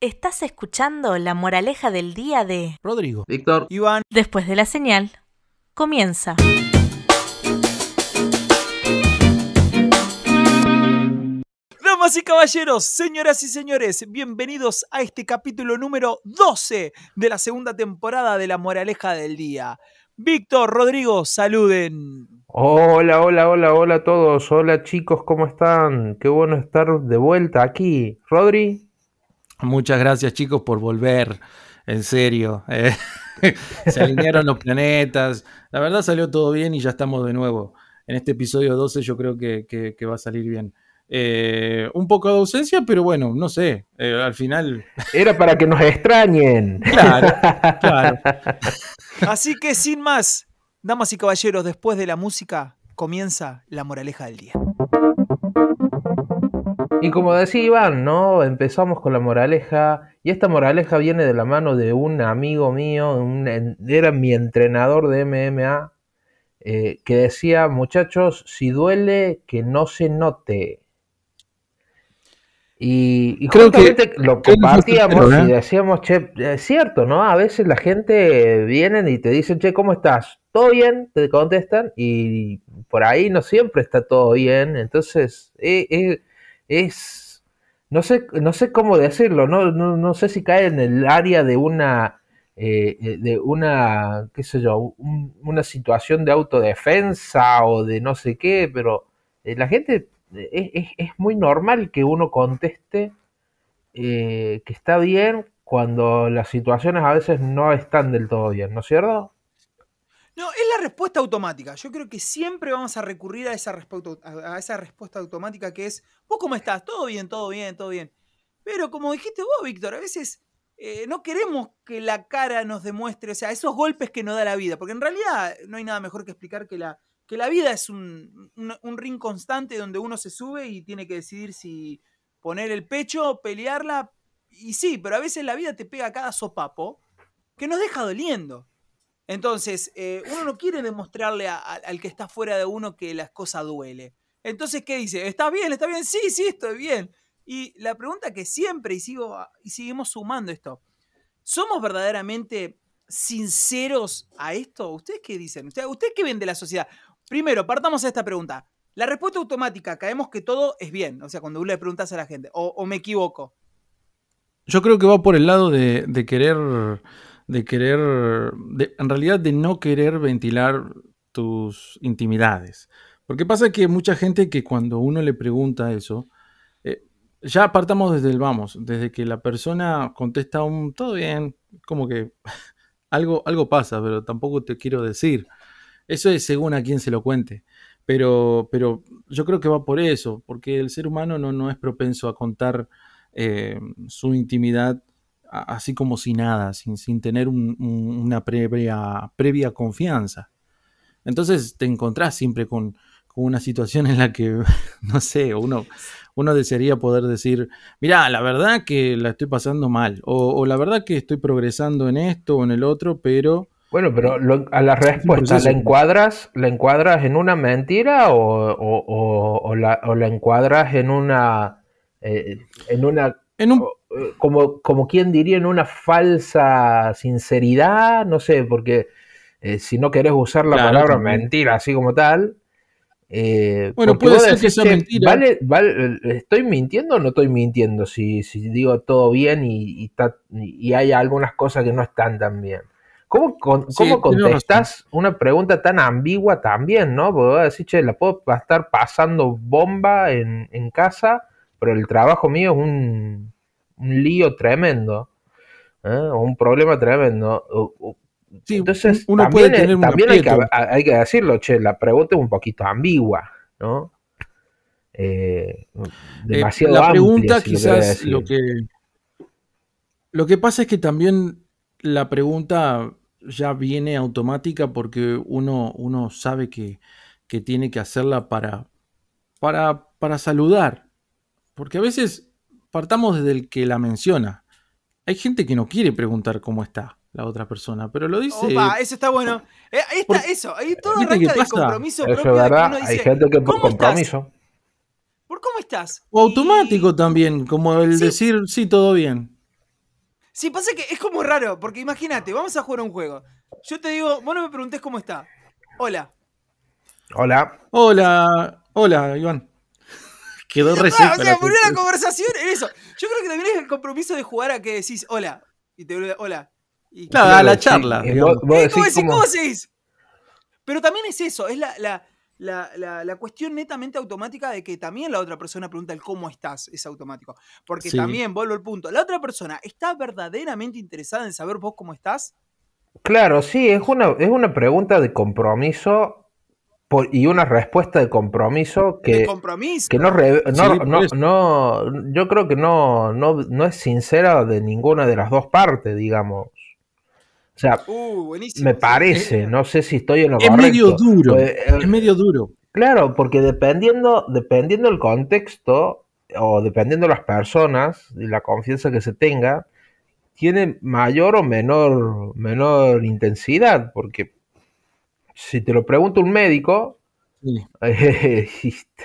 Estás escuchando la moraleja del día de Rodrigo. Víctor. Iván. Después de la señal, comienza. Damas y caballeros, señoras y señores, bienvenidos a este capítulo número 12 de la segunda temporada de la moraleja del día. Víctor, Rodrigo, saluden. Hola, hola, hola, hola a todos. Hola chicos, ¿cómo están? Qué bueno estar de vuelta aquí. Rodri. Muchas gracias chicos por volver, en serio. Eh, se alinearon los planetas, la verdad salió todo bien y ya estamos de nuevo. En este episodio 12 yo creo que, que- que va a salir bien. Eh, un poco de ausencia, pero bueno, no sé, eh, al final... Era para que nos extrañen. Claro, claro. Así que sin más, damas y caballeros, después de la música comienza la moraleja del día. Y como decía Iván, ¿no? Empezamos con la moraleja. Y esta moraleja viene de la mano de un amigo mío, un era mi entrenador de MMA, eh, que decía, muchachos, si duele, que no se note. Y, y Creo que- justamente lo compartíamos ¿eh? y decíamos, che, es cierto, ¿no? A veces la gente viene y te dicen, che, ¿cómo estás? ¿Todo bien? Te contestan y por ahí no siempre está todo bien. Entonces, eh, eh, es, no sé, no sé cómo decirlo, no, no, no sé si cae en el área de una, eh, eh, de una, qué sé yo, un- una situación de autodefensa o de no sé qué, pero eh, la gente, es, es- muy normal que uno conteste que está bien cuando las situaciones a veces no están del todo bien, ¿no es cierto? No, es la respuesta automática. Yo creo que siempre vamos a recurrir a esa, respuesta, automática que es, ¿vos cómo estás? Todo bien, todo bien, todo bien. Pero como dijiste vos, Víctor, a veces eh, no queremos que la cara nos demuestre, o sea, esos golpes que nos da la vida, porque en realidad no hay nada mejor que explicar que la, que la vida es un, un, un ring constante donde uno se sube y tiene que decidir si poner el pecho, pelearla, y sí, pero a veces la vida te pega cada sopapo que nos deja doliendo. Entonces, eh, uno no quiere demostrarle al que está fuera de uno que las cosas duele. Entonces, ¿qué dice? ¿Estás bien? ¿Está bien? Sí, sí, estoy bien. Y la pregunta que siempre, y, sigo, y seguimos sumando esto, ¿somos verdaderamente sinceros a esto? ¿Ustedes qué dicen? ¿Ustedes, qué ven de la sociedad? Primero, partamos a esta pregunta. La respuesta automática, caemos que todo es bien. O sea, cuando uno le preguntas a la gente, o, me equivoco. Yo creo que va por el lado de querer, de querer, de- en realidad de no querer ventilar tus intimidades. Porque pasa que mucha gente que cuando uno le pregunta eso, eh, ya apartamos desde el vamos, desde que la persona contesta un todo bien, como que algo, algo pasa, pero tampoco te quiero decir. Eso es según a quien se lo cuente. Pero, pero yo creo que va por eso, porque el ser humano no, no es propenso a contar eh, su intimidad así como si nada, sin, sin tener un- un- una previa, previa confianza. Entonces te encontrás siempre con, con una situación en la que, no sé, uno, uno desearía poder decir, mira, la verdad que la estoy pasando mal, o, o la verdad que estoy progresando en esto o en el otro, pero Bueno, pero lo- a la respuesta. ¿la encuadras, ¿la encuadras en una mentira o, o- o- la, o la encuadras en una, eh, en una, en un como, como quien diría, en una falsa sinceridad? No sé, porque eh, si no querés usar la Claro, palabra también. mentira así como tal, eh, Bueno, puede ser que sea "Che, mentira". vale- vale, ¿estoy mintiendo o no estoy mintiendo? Si, si digo todo bien y, y, ta- y hay algunas cosas que no están tan bien. ¿Cómo, con- Sí, cómo contestás una pregunta tan ambigua también, no? Porque vas a decir, che, la puedo estar pasando bomba en, en casa, pero el trabajo mío es un, un lío tremendo, ¿eh? O un problema tremendo. O- o- sí, Entonces, uno también, puede tener un también hay, que, hay que decirlo, che, la pregunta es un poquito ambigua, ¿no? Eh, Eh, demasiado la amplia, pregunta si quizás lo que lo que pasa es que también la pregunta ya viene automática porque uno, uno sabe que, que tiene que hacerla para, para, para saludar. Porque a veces partamos desde el que la menciona. Hay gente que no quiere preguntar cómo está la otra persona, pero lo dice. Opa, eso está bueno. Eh, ahí está, Por- eso. Ahí todo ¿Viste arranca del compromiso Eso propio es de que verdad, uno dice, hay gente que por "¿Cómo estás? compromiso. ¿Por cómo estás? O Y- automático también, como el Sí. decir sí, todo bien. Sí, pasa que es como raro, porque imagínate, vamos a jugar un juego. Yo te digo, vos no me preguntés cómo está. Hola. Hola. Hola, hola, Iván. Quedó Ah, recién. o sea, poner la conversación en eso. Yo creo que también es el compromiso de jugar a que decís hola. Y te vuelve hola. Y, Claro, a la sí, charla, digamos. vos- vos Eh, ¿Cómo decís. Pero también es eso, es la, la, la, la- la cuestión netamente automática de que también la otra persona pregunta el cómo estás, es automático. Porque Sí. también, vuelvo al punto, la otra persona está verdaderamente interesada en saber vos cómo estás. Claro, sí, es una, es una pregunta de compromiso por- y una respuesta de compromiso de que, compromiso. que no, re- no, Sí, no, no- yo creo que no, no, no es sincera de ninguna de las dos partes, digamos. O sea, Uh, me parece, no sé si estoy en lo Es correcto. medio duro. Eh, eh, Es medio duro. Claro, porque dependiendo, dependiendo el contexto o dependiendo las personas y la confianza que se tenga, tiene mayor o menor, menor intensidad, porque si te lo pregunta un médico, Sí. eh,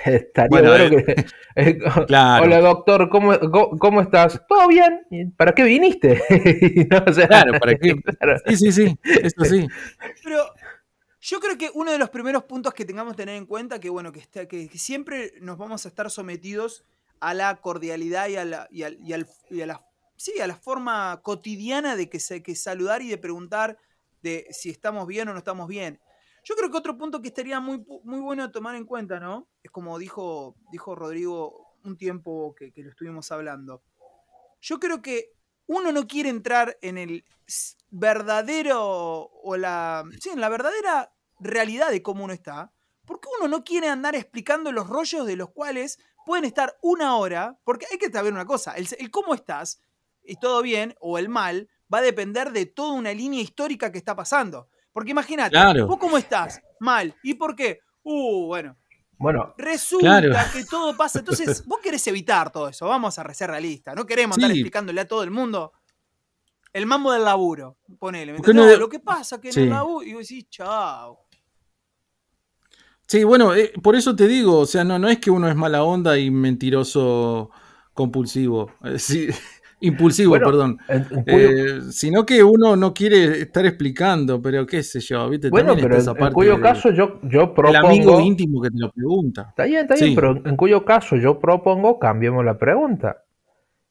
estaría Bueno, bueno eh, que... eh, Claro. Hola doctor, ¿cómo, cómo, cómo estás? ¿Todo bien? ¿Y ¿Para qué viniste? No, o sea, Claro, ¿para qué? claro. Sí, sí, sí. Eso sí. Pero yo creo que uno de los primeros puntos que tengamos que tener en cuenta, que bueno, que, está, que, que siempre nos vamos a estar sometidos a la cordialidad y a la, y al- y al- y a la, sí, a la forma cotidiana de que, se, que saludar y de preguntar de si estamos bien o no estamos bien. Yo creo que otro punto que estaría muy, muy bueno tomar en cuenta, ¿no? Es como dijo, dijo Rodrigo un tiempo que, lo estuvimos hablando. Yo creo que uno no quiere entrar en el verdadero o la, sí, en la verdadera realidad de cómo uno está, porque uno no quiere andar explicando los rollos de los cuales pueden estar una hora, porque hay que saber una cosa, el, el cómo estás, y todo bien, o el mal, va a depender de toda una línea histórica que está pasando. Porque imagínate, Claro. vos cómo estás, mal, ¿y por qué? Uh, bueno, Bueno, Resulta Claro. que todo pasa. Entonces, vos querés evitar todo eso. Vamos a ser realistas. No queremos andar Sí. explicándole a todo el mundo el mambo del laburo. Ponele. ¿me ¿Por qué entendés? no lo que pasa que en Sí. el laburo. Y vos decís, chao. Sí, bueno, eh, por eso te digo, o sea, no, no es que uno es mala onda y mentiroso compulsivo, eh, sí, impulsivo, Bueno, perdón, cuyo- Eh, sino que uno no quiere estar explicando, pero qué sé yo, ¿viste? bueno, También pero está en, esa en parte cuyo de- caso yo, yo el amigo propongo... íntimo que te lo pregunta. Está bien, está bien, Sí. pero en cuyo caso yo propongo cambiemos la pregunta.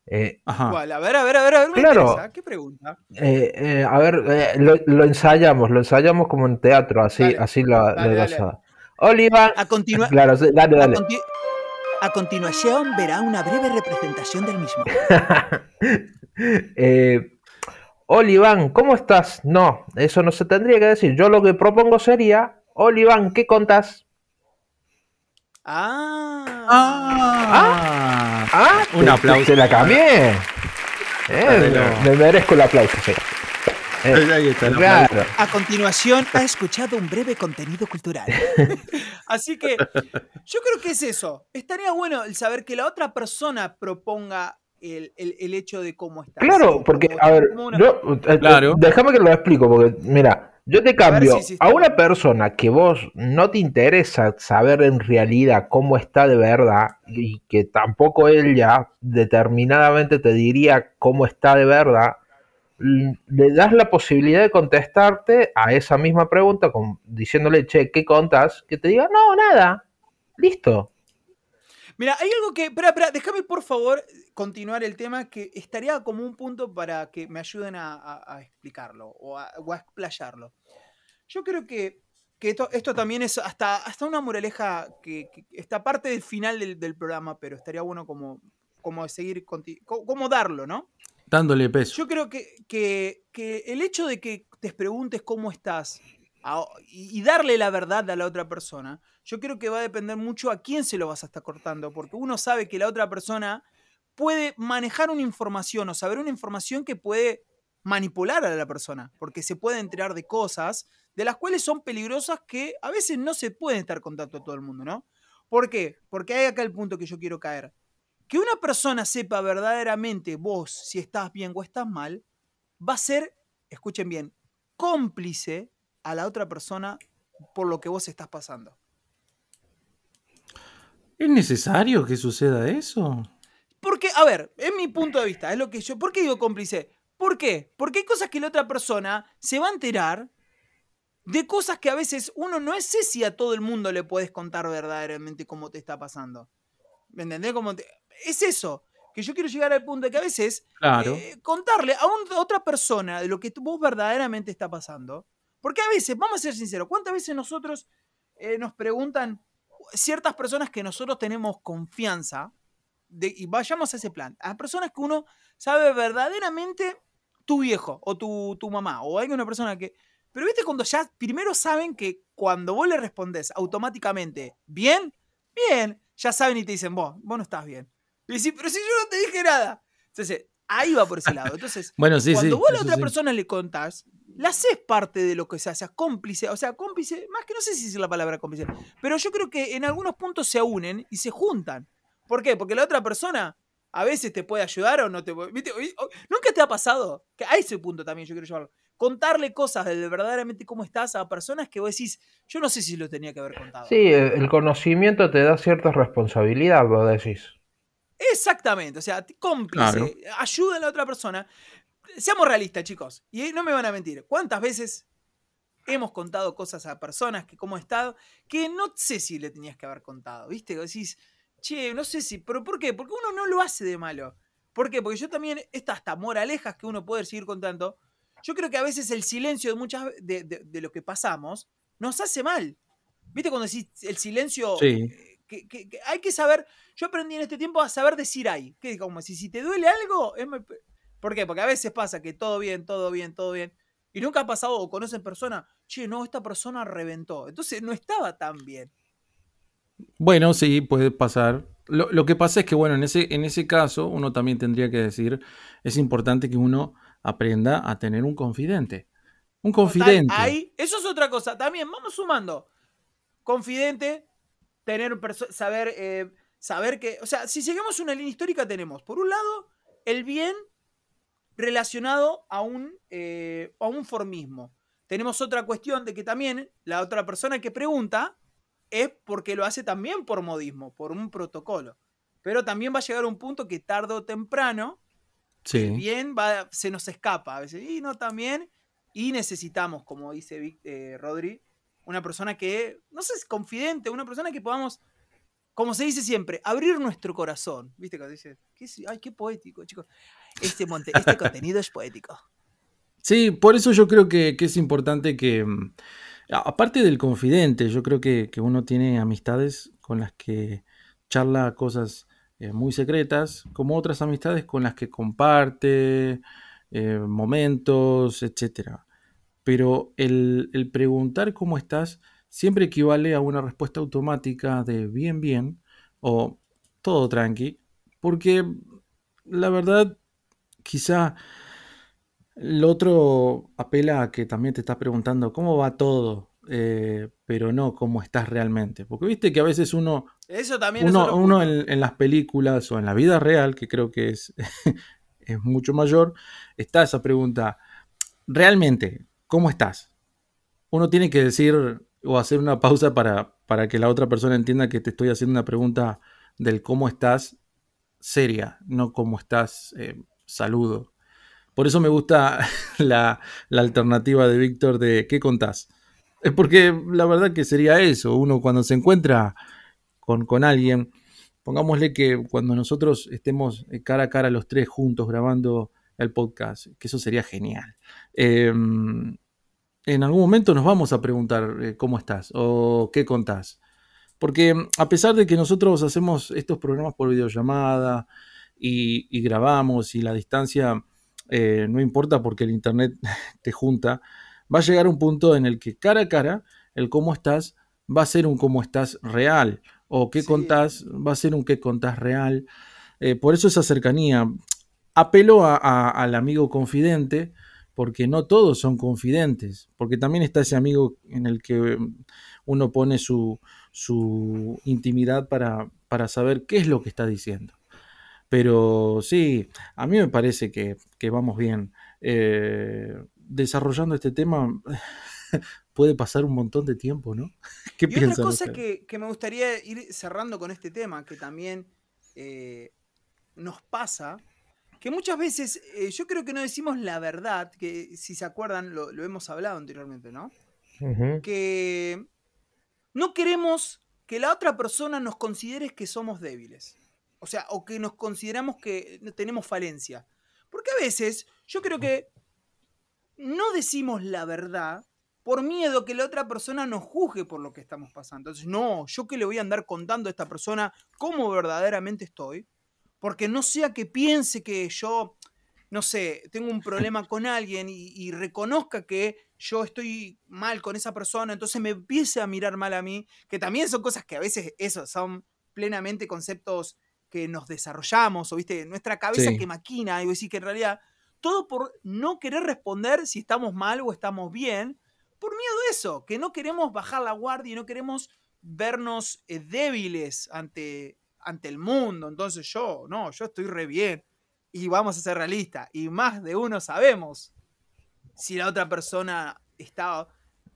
Eh, Ajá. Igual, a ver, a ver, a ver, a ver. Me Claro. interesa. ¿Qué pregunta? eh, eh, a ver, eh, lo, lo ensayamos, lo ensayamos como en teatro, así, Dale, así lo, dale, lo dale. pasaba. Oliva, A, continua- claro, sí, dale, a, dale. A continuación verá una breve representación del mismo. Eh, Oliván, ¿cómo estás? No, eso no se tendría que decir. Yo lo que propongo sería, Oliván, ¿qué contás? Ah. Ah, Ah, Un te- aplauso. Te la cambié. Eh, me, me merezco el aplauso, sí. Eh, Ahí está el claro. aplauso. A continuación ha escuchado un breve contenido cultural. Así que yo creo que es eso. Estaría bueno el saber que la otra persona proponga el, el- el hecho de cómo está. Claro, porque, a ver, una- yo, eh, Claro. déjame que lo explico, porque, mira, yo te cambio sí, sí, está a una persona que vos no te interesa saber en realidad cómo está de verdad y que tampoco ella determinadamente te diría cómo está de verdad, le das la posibilidad de contestarte a esa misma pregunta con, diciéndole, che, ¿qué contas? Que te diga, no, nada, listo. Mira, hay algo que. Espera, espera, déjame por favor continuar el tema que estaría como un punto para que me ayuden a, explicarlo o a, o explayarlo. Yo creo que, que esto, esto también es hasta, hasta una moraleja que, que está parte del final del, del programa, pero estaría bueno como, como seguir, como darlo, ¿no? Yo creo que, que- el hecho de que te preguntes cómo estás y, darle la verdad a la otra persona, yo creo que va a depender mucho a quién se lo vas a estar cortando, porque uno sabe que la otra persona puede manejar una información o saber una información que puede manipular a la persona, porque se puede enterar de cosas de las cuales son peligrosas que a veces no se pueden estar contacto a todo el mundo, ¿no? ¿Por qué? Porque hay acá el punto que yo quiero caer. Que una persona sepa verdaderamente vos si estás bien o estás mal, va a ser, escuchen bien, cómplice a la otra persona por lo que vos estás pasando. ¿Es necesario que suceda eso? Porque, a ver, es mi punto de vista, es lo que yo. ¿Por qué digo cómplice? ¿Por qué? Porque hay cosas que la otra persona se va a enterar de cosas que a veces uno no sé si a todo el mundo le puedes contar verdaderamente cómo te está pasando. ¿Me entendés? Como Es eso, que yo quiero llegar al punto de que a veces Claro. eh, contarle a, un- a otra persona de lo que vos verdaderamente está pasando. Porque a veces, vamos a ser sinceros, ¿cuántas veces nosotros eh, nos preguntan ciertas personas que nosotros tenemos confianza? de- y vayamos a ese plan. A personas que uno sabe verdaderamente tu viejo o tu, tu mamá o alguna persona que... Pero viste cuando ya primero saben que cuando vos le respondés automáticamente, bien, bien, ya saben y te dicen, vos, vos no estás bien. Y decís, pero si yo no te dije nada. Entonces, ahí va por ese lado. Entonces, Bueno, sí, cuando sí. vos a la otra sí. persona le contás, la haces parte de lo que se hace, cómplice, o sea, cómplice, más que no sé si es la palabra cómplice, pero yo creo que en algunos puntos se unen y se juntan. ¿Por qué? Porque la otra persona a veces te puede ayudar o no te puede. ¿Nunca te ha pasado? Que a ese punto también yo quiero llevarlo. Contarle cosas de verdaderamente cómo estás a personas que vos decís, yo no sé si lo tenía que haber contado. Sí, el el conocimiento te da cierta responsabilidad, vos decís. Exactamente, o sea, cómplice, Claro. ayuda a la otra persona. Seamos realistas, chicos, y no me van a mentir. ¿Cuántas veces hemos contado cosas a personas que como estado que no sé si le tenías que haber contado, ¿viste? Decís, che, no sé si, pero ¿por qué? Porque uno no lo hace de malo. ¿Por qué? Porque yo también, estas hasta moralejas que uno puede seguir contando, yo creo que a veces el silencio de muchas de, de- de lo que pasamos nos hace mal. ¿Viste cuando decís el silencio? Sí. eh, Que, que- que hay que saber, yo aprendí en este tiempo a saber decir ahí. Que como si, si te duele algo, es ¿por qué? Porque a veces pasa que todo bien, todo bien, todo bien. Y nunca ha pasado o conocen personas, che, no, esta persona reventó. Entonces no estaba tan bien. Bueno, sí, puede pasar. Lo, lo que pasa es que, bueno, en ese, en ese caso, uno también tendría que decir, es importante que uno aprenda a tener un confidente. Un confidente. ahí, eso es otra cosa. También vamos sumando. Confidente, tener saber, eh, saber que. O sea, si seguimos una línea histórica, tenemos, por un lado, el bien relacionado a un, eh, a un formismo. Tenemos otra cuestión de que también la otra persona que pregunta es porque lo hace también por modismo, por un protocolo. Pero también va a llegar un punto que tarde o temprano Sí. bien va, se nos escapa a veces. Y no también. Y necesitamos, como dice eh, Rodri, una persona que, no sé, es confidente, una persona que podamos, como se dice siempre, abrir nuestro corazón. ¿Viste? Cuando dice, ¿qué ay, qué poético, chicos. Este, monte- este contenido es poético. Sí, por eso yo creo que, es importante que, mm, aparte del confidente, yo creo que, que uno tiene amistades con las que charla cosas eh, muy secretas, como otras amistades con las que comparte eh, momentos, etcétera. Pero el, el preguntar cómo estás siempre equivale a una respuesta automática de bien, bien o todo tranqui, porque la verdad, quizá el otro apela a que también te estás preguntando cómo va todo, eh, pero no cómo estás realmente. Porque viste que a veces uno, Eso también uno, uno en, en las películas o en la vida real, que creo que es, es mucho mayor, está esa pregunta, realmente, ¿cómo estás? Uno tiene que decir o hacer una pausa para, para que la otra persona entienda que te estoy haciendo una pregunta del cómo estás seria, no cómo estás eh, saludo. Por eso me gusta la, la alternativa de Víctor de ¿qué contás? Porque la verdad que sería eso, uno cuando se encuentra con, con alguien, pongámosle que cuando nosotros estemos eh, cara a cara los tres juntos grabando el podcast, que eso sería genial. Eh, en algún momento nos vamos a preguntar eh, cómo estás o qué contás. Porque mm, a pesar de que nosotros hacemos estos programas por videollamada y, y grabamos y la distancia eh, no importa porque el internet te junta, va a llegar un punto en el que cara a cara el cómo estás va a ser un cómo estás real o qué Sí. contás va a ser un qué contás real. Eh, por eso esa cercanía. Apelo a- a- al amigo confidente porque no todos son confidentes, porque también está ese amigo en el que uno pone su, su intimidad para, para saber qué es lo que está diciendo. Pero sí, a mí me parece que, que vamos bien. Eh, desarrollando este tema puede pasar un montón de tiempo, ¿no? ¿Qué Y otra cosa que, que me gustaría ir cerrando con este tema, que también eh, nos pasa, que muchas veces eh, yo creo que no decimos la verdad, que si se acuerdan lo, lo hemos hablado anteriormente, ¿no? Que no queremos que la otra persona nos considere que somos débiles. O sea, o que nos consideramos que tenemos falencia. Porque a veces yo creo que no decimos la verdad por miedo que la otra persona nos juzgue por lo que estamos pasando. Entonces, no, yo que le voy a andar contando a esta persona cómo verdaderamente estoy, porque no sea que piense que yo, no sé, tengo un problema con alguien y, y reconozca que yo estoy mal con esa persona, entonces me empiece a mirar mal a mí, que también son cosas que a veces, eso, son plenamente conceptos que nos desarrollamos, o viste, nuestra cabeza Sí. que maquina, y decís que en realidad, todo por no querer responder si estamos mal o estamos bien, por miedo a eso, que no queremos bajar la guardia y no queremos vernos eh, débiles ante, ante el mundo. Entonces yo, no, yo estoy re bien. Y vamos a ser realistas. Y más de uno sabemos si la otra persona está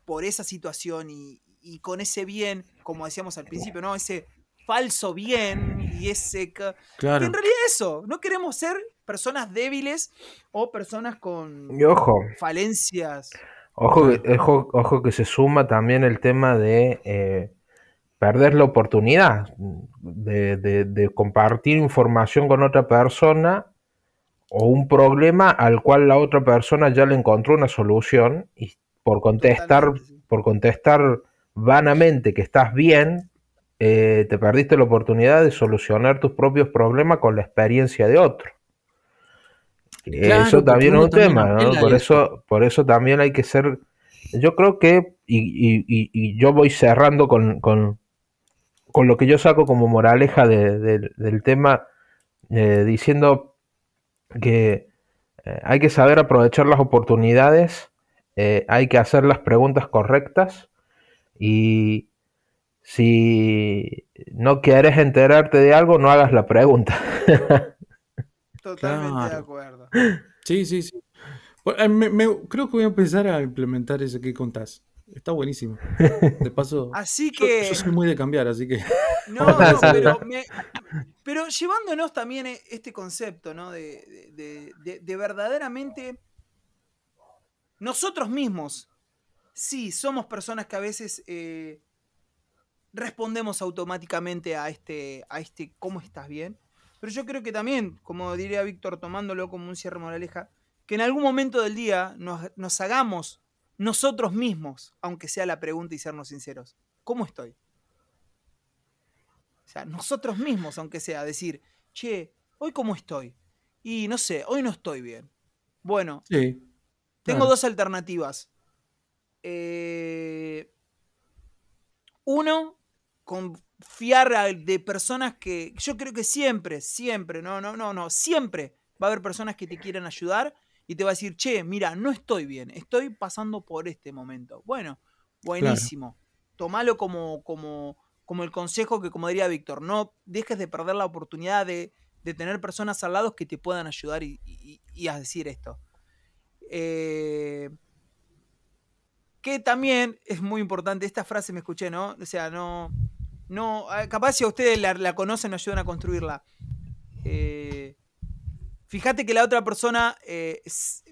por esa situación y, y con ese bien, como decíamos al principio, ¿no? Ese falso bien y ese... Claro. en realidad eso, no queremos ser personas débiles o personas con Y ojo, falencias. ojo, que- ojo, ojo que se suma también el tema de eh, perder la oportunidad de, de- de compartir información con otra persona o un problema al cual la otra persona ya le encontró una solución y por contestar, por contestar vanamente que estás bien, eh, te perdiste la oportunidad de solucionar tus propios problemas con la experiencia de otro. Claro, eso también es un tema, Por eso. por eso también hay que ser, yo creo que, y, y- y- y yo voy cerrando con, con, con lo que yo saco como moraleja de- de- del tema, eh, diciendo que eh, hay que saber aprovechar las oportunidades, eh, hay que hacer las preguntas correctas y si no quieres enterarte de algo, no hagas la pregunta. Totalmente de acuerdo. Sí, sí, sí. Bueno, me- me- creo que voy a empezar a implementar eso que contás. Está buenísimo. De paso, Así yo, que. yo soy muy de cambiar, así que. No, no, pero, me- pero llevándonos también e- este concepto, ¿no? De, de- de- de verdaderamente nosotros mismos, sí, somos personas que a veces eh, respondemos automáticamente a este, a este ¿cómo estás bien? Pero yo creo que también, como diría Víctor, tomándolo como un cierre moraleja, que en algún momento del día nos, nos hagamos nosotros mismos, aunque sea la pregunta y sernos sinceros, ¿cómo estoy? O sea, nosotros mismos, aunque sea, decir, che, ¿hoy cómo estoy? Y no sé, hoy no estoy bien. Bueno, Sí. tengo claro. dos alternativas. Eh, uno, confiar de personas que. Yo creo que siempre, siempre, no, no, no, no, siempre va a haber personas que te quieran ayudar y te va a decir, che, mira, no estoy bien, estoy pasando por este momento. Bueno, buenísimo. Tomalo como, como, como el consejo que, como diría Víctor, no dejes de perder la oportunidad de, de tener personas al lado que te puedan ayudar y, y- y a decir esto. Eh, que también es muy importante, esta frase me escuché, ¿no? O sea, no, no, ah, capaz si a ustedes la, la conocen, ayudan a construirla. Eh, fíjate que la otra persona, eh, es-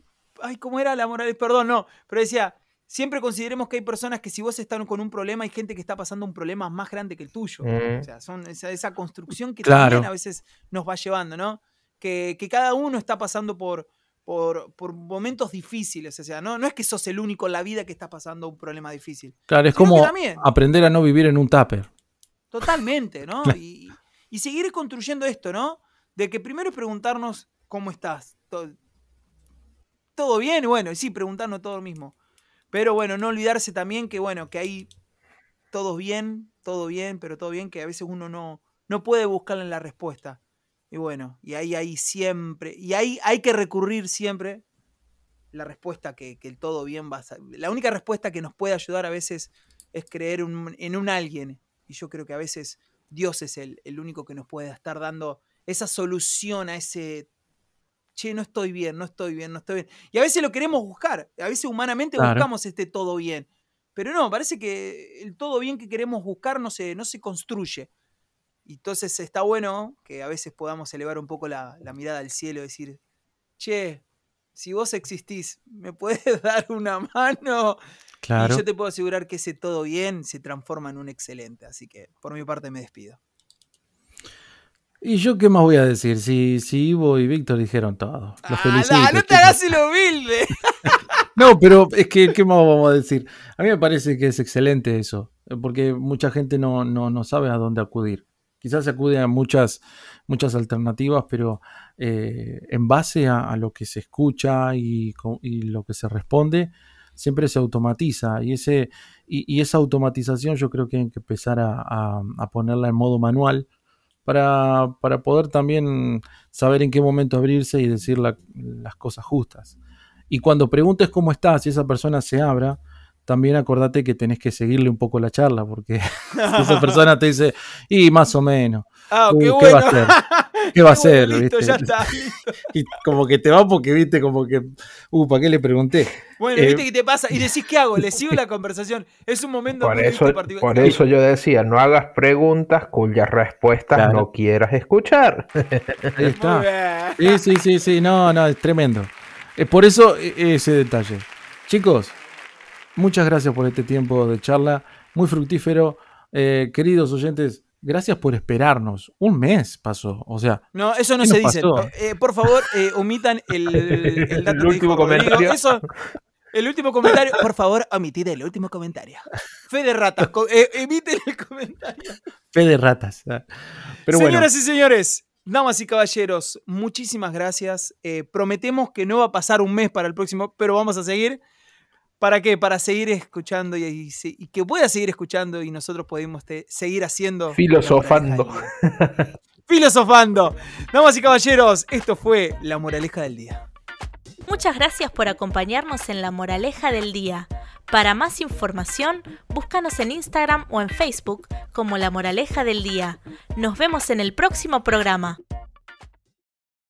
ay, ¿cómo era la moral? Perdón, no, pero decía, siempre consideremos que hay personas que si vos estás con un problema, hay gente que está pasando un problema más grande que el tuyo. Mm. O sea, son esa, esa construcción que Claro. también a veces nos va llevando, ¿no? Que, que cada uno está pasando por, por, por momentos difíciles. O sea, no, no es que sos el único en la vida que está pasando un problema difícil. Claro, es como aprender a no vivir en un tupper. Totalmente, ¿no? Y, y seguir construyendo esto, ¿no? De que primero es preguntarnos cómo estás. ¿Todo, todo bien? Bueno, y sí, preguntarnos todo lo mismo. Pero bueno, no olvidarse también que, bueno, que hay todo bien, todo bien, pero todo bien, que a veces uno no, no puede buscarle la respuesta. Y bueno, y ahí hay siempre, y ahí hay que recurrir siempre la respuesta que, el todo bien va a ser. La única respuesta que nos puede ayudar a veces es creer en un alguien. Y yo creo que a veces Dios es el, el único que nos puede estar dando esa solución a ese, che, no estoy bien, no estoy bien, no estoy bien. Y a veces lo queremos buscar, a veces humanamente Claro. buscamos este todo bien. Pero no, parece que el todo bien que queremos buscar no se, no se construye. Y entonces está bueno que a veces podamos elevar un poco la, la mirada al cielo y decir, che, si vos existís, ¿me puedes dar una mano? Claro. Y yo te puedo asegurar que ese todo bien se transforma en un excelente. Así que por mi parte me despido. ¿Y yo qué más voy a decir? Si, si Ivo y Víctor dijeron todo. Los Ah, no, no te hagas el humilde. No, pero es que, ¿qué más vamos a decir? A mí me parece que es excelente eso, porque mucha gente no, no, no sabe a dónde acudir. Quizás se acude a muchas, muchas alternativas, pero eh, en base a, a lo que se escucha y, y lo que se responde, siempre se automatiza. Y, ese, y, y esa automatización yo creo que hay que empezar a, a- a ponerla en modo manual para, para poder también saber en qué momento abrirse y decir la- las cosas justas. Y cuando preguntes cómo estás y esa persona se abra, también acordate que tenés que seguirle un poco la charla, porque si esa persona te dice, y más o menos, Ah, Uh, qué ¿qué bueno. va a hacer? ¿Qué va a Qué bueno, hacer? Listo, ¿viste? ya está. listo. y como que te va porque viste, como que, uh, ¿para qué le pregunté? Bueno, Eh, ¿viste qué te pasa? Y decís, ¿qué hago? ¿Le sigo la conversación? Es un momento Por muy eso, particular. por eso yo decía, no hagas preguntas cuyas respuestas Claro. no quieras escuchar. Ahí está. Sí, sí, sí, sí, no, no, es tremendo. Es por eso e- ese detalle. Chicos, muchas gracias por este tiempo de charla, muy fructífero. Eh, queridos oyentes, gracias por esperarnos. Un mes pasó, o sea, No, eso no ¿Qué se dice. pasó? Eh, por favor, eh, omitan el, el dato El último Rodrigo. comentario. Eso, el último comentario. Por favor, omitid el último comentario. Fe de ratas. eh, emiten el comentario. fe de ratas. ¿eh? Pero bueno, Señoras y señores, damas y caballeros, muchísimas gracias. Eh, prometemos que no va a pasar un mes para el próximo, pero vamos a seguir. ¿Para qué? Para seguir escuchando y, y y que pueda seguir escuchando y nosotros podemos te- seguir haciendo. Filosofando. Filosofando. Damas y caballeros, esto fue la moraleja del día. Muchas gracias por acompañarnos en la moraleja del día. Para más información, búscanos en Instagram o en Facebook como La Moraleja del Día. Nos vemos en el próximo programa.